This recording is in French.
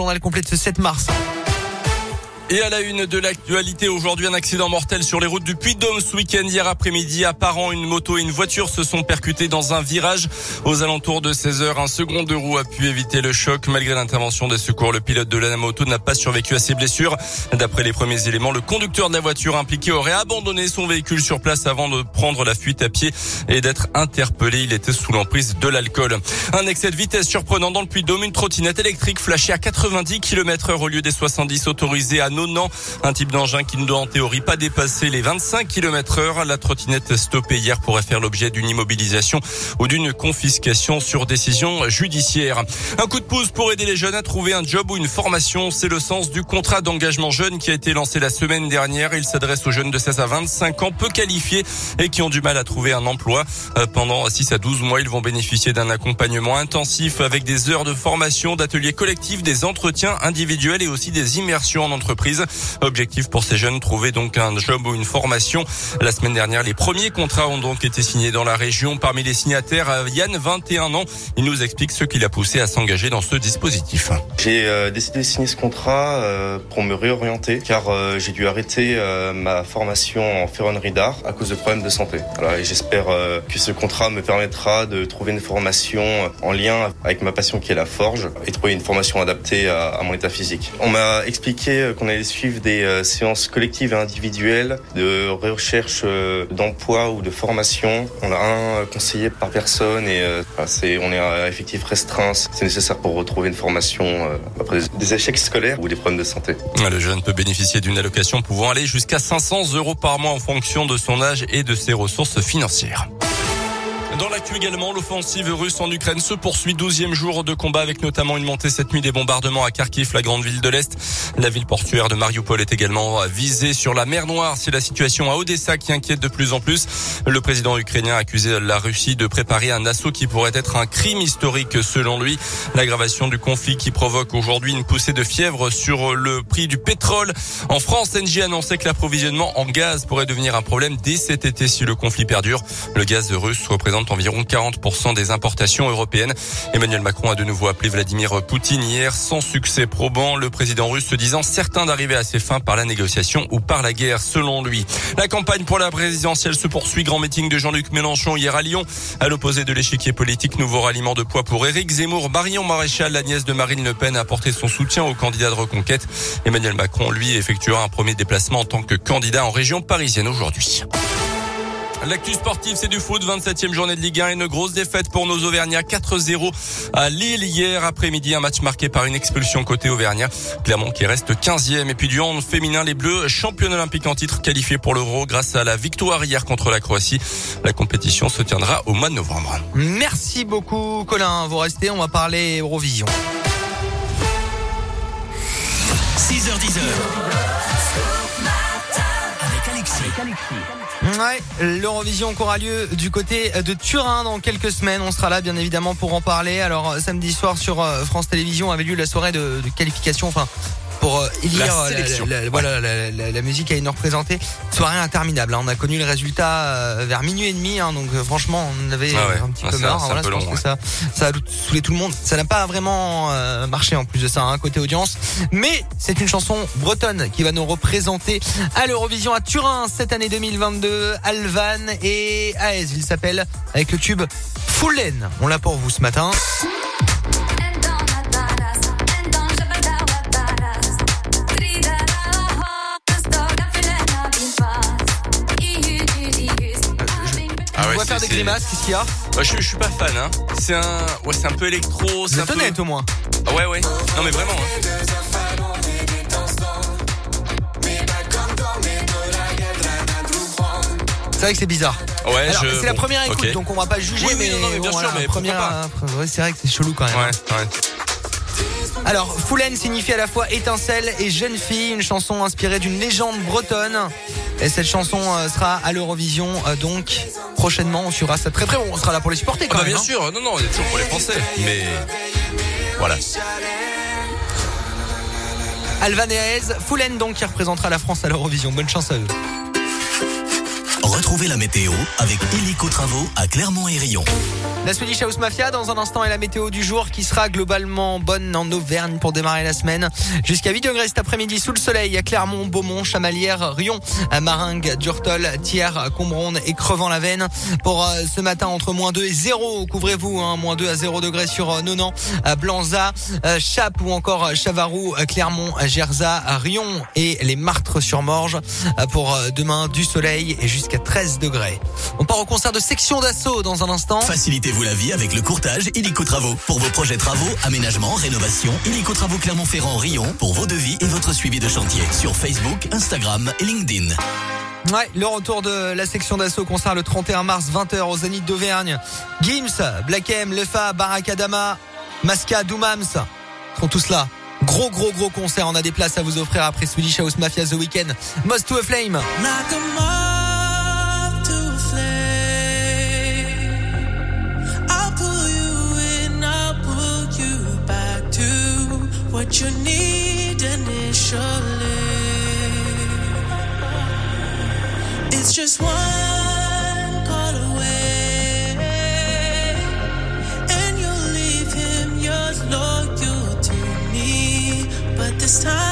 Le complet de ce 7 mars. Et à la une de l'actualité, aujourd'hui, un accident mortel sur les routes du Puy-de-Dôme ce week-end. Hier après-midi, apparent, une moto et une voiture se sont percutés dans un virage. Aux alentours de 16 heures, un second de roue a pu éviter le choc. Malgré l'intervention des secours, le pilote de la moto n'a pas survécu à ses blessures. D'après les premiers éléments, le conducteur de la voiture impliquée aurait abandonné son véhicule sur place avant de prendre la fuite à pied et d'être interpellé. Il était sous l'emprise de l'alcool. Un excès de vitesse surprenant dans le Puy-de-Dôme. Une trottinette électrique flashée à 90 km heure au lieu des 70 autorisés à Un type d'engin qui ne doit en théorie pas dépasser les 25 km heure. La trottinette stoppée hier pourrait faire l'objet d'une immobilisation ou d'une confiscation sur décision judiciaire. Un coup de pouce pour aider les jeunes à trouver un job ou une formation. C'est le sens du contrat d'engagement jeune qui a été lancé la semaine dernière. Il s'adresse aux jeunes de 16 à 25 ans peu qualifiés et qui ont du mal à trouver un emploi. Euh, pendant 6 à 12 mois, ils vont bénéficier d'un accompagnement intensif avec des heures de formation, d'ateliers collectifs, des entretiens individuels et aussi des immersions en entreprise. Objectif pour ces jeunes, trouver donc un job ou une formation. La semaine dernière, les premiers contrats ont donc été signés dans la région. Parmi les signataires, euh, Yann, 21 ans, il nous explique ce qui l'a poussé à s'engager dans ce dispositif. J'ai euh, décidé de signer ce contrat euh, pour me réorienter car j'ai dû arrêter ma formation en ferronnerie d'art à cause de problèmes de santé. J'espère que ce contrat me permettra de trouver une formation en lien avec ma passion qui est la forge et trouver une formation adaptée à, à mon état physique. On m'a expliqué qu'on allait suivre des euh, séances collectives et individuelles de recherche euh, d'emploi ou de formation. On a un conseiller par personne et euh, on est à effectif restreint. C'est nécessaire pour retrouver une formation après des échecs scolaires ou des problèmes de santé. Le jeune peut bénéficier d'une allocation pouvant aller jusqu'à 500 euros par mois en fonction de son âge et de ses ressources financières. Dans l'actu également, l'offensive russe en Ukraine se poursuit. 12e jour de combat avec notamment une montée cette nuit des bombardements à Kharkiv, la grande ville de l'Est. La ville portuaire de Mariupol est également visée sur la mer Noire. C'est la situation à Odessa qui inquiète de plus en plus. Le président ukrainien a accusé la Russie de préparer un assaut qui pourrait être un crime historique selon lui. L'aggravation du conflit qui provoque aujourd'hui une poussée de fièvre sur le prix du pétrole. En France, NG annonçait que l'approvisionnement en gaz pourrait devenir un problème dès cet été si le conflit perdure. Le gaz russe représente environ 40% des importations européennes. Emmanuel Macron a de nouveau appelé Vladimir Poutine hier sans succès probant. Le président russe se disant certain d'arriver à ses fins par la négociation ou par la guerre, selon lui. La campagne pour la présidentielle se poursuit. Grand meeting de Jean-Luc Mélenchon hier à Lyon. À l'opposé de l'échiquier politique, nouveau ralliement de poids pour Éric Zemmour. Marion Maréchal, la nièce de Marine Le Pen, a apporté son soutien au candidat de reconquête. Emmanuel Macron, lui, effectuera un premier déplacement en tant que candidat en région parisienne aujourd'hui. L'actu sportive, c'est du foot. 27e journée de Ligue 1 et une grosse défaite pour nos Auvergnats. 4-0 à Lille hier après-midi. Un match marqué par une expulsion côté Auvergnat. Clermont qui reste 15e. Et puis du hand féminin, les Bleus, champion olympique en titre qualifié pour l'Euro grâce à la victoire hier contre la Croatie. La compétition se tiendra au mois de novembre. Merci beaucoup Colin. Vous restez, on va parler Eurovision. 6h10. Avec Alexis. Avec Alexis. Ouais, l'Eurovision aura lieu du côté de Turin dans quelques semaines. On sera là bien évidemment pour en parler. Alors samedi soir sur euh, France Télévisions avait lieu la soirée de, de qualification, enfin pour euh, élire la, voilà la, musique à une représentée. Soirée interminable. Hein. On a connu le résultat euh, vers minuit et demi, hein. donc euh, franchement on avait ah un petit ah, peu marre. Voilà, que ça, ça a saoulé tout le monde. Ça n'a pas vraiment marché en plus de ça hein, côté audience, mais c'est une chanson bretonne qui va nous représenter à l'Eurovision à Turin cette année 2022. Alvan et Aez, il s'appelle avec le tube Fullen. On l'a pour vous ce matin. On va faire des grimaces, qu'est-ce qu'il y a bah, je, suis pas fan, hein. C'est un, ouais, c'est un peu électro, c'est un peu honnête au moins. Ah ouais, ouais. Non mais vraiment. Hein. C'est vrai que c'est bizarre. Ouais, c'est la première écoute, donc on va pas juger, mais, bien sûr, mais première, ouais, c'est vrai que c'est chelou quand même. Ouais, ouais. Alors, Foulen signifie à la fois étincelle et jeune fille, une chanson inspirée d'une légende bretonne. Et cette chanson euh, sera à l'Eurovision, euh, donc prochainement. On suivra ça très très bon. On sera là pour les supporter quand ah bah, même. Bien hein. sûr, non, non, on est toujours pour les Français. Mais voilà. Alvan et Aez, Foulen donc qui représentera la France à l'Eurovision. Bonne chance à eux. Retrouvez la météo avec Hélico Travaux à Clermont et Rion. La Swedish House Mafia dans un instant et la météo du jour qui sera globalement bonne en Auvergne pour démarrer la semaine. Jusqu'à 8 degrés cet après-midi sous le soleil à Clermont, Beaumont, Chamalières, Rion, Maringue, Durtol, Thiers, Combronde et Crevant-la-Veine. Pour euh, ce matin entre moins 2 et 0, couvrez-vous, hein, moins 2 à 0 degrés sur euh, Nonan, Blanza, euh, Chap ou encore Chavarou, Clermont, Gerza, Rion et les Martres sur Morge. Pour demain du soleil et jusqu'à 13 degrés. On part au concert de section d'assaut dans un instant. Facilitez-vous la vie avec le courtage Illico Travaux. Pour vos projets travaux, aménagement, rénovation, Illico Travaux Clermont-Ferrand Rion pour vos devis et votre suivi de chantier sur Facebook, Instagram et LinkedIn. Ouais, le retour de la section d'assaut concert le 31 mars 20h au Zénith d'Auvergne. Gims, Black M, Lefa, Barakadama, Masca, Doumams sont tous là. Gros gros gros concert, on a des places à vous offrir après Swedish House Mafia The Weekend. Most to a Flame. What you need initially. It's just one call away, and you'll leave him yours loyal to me. But this time.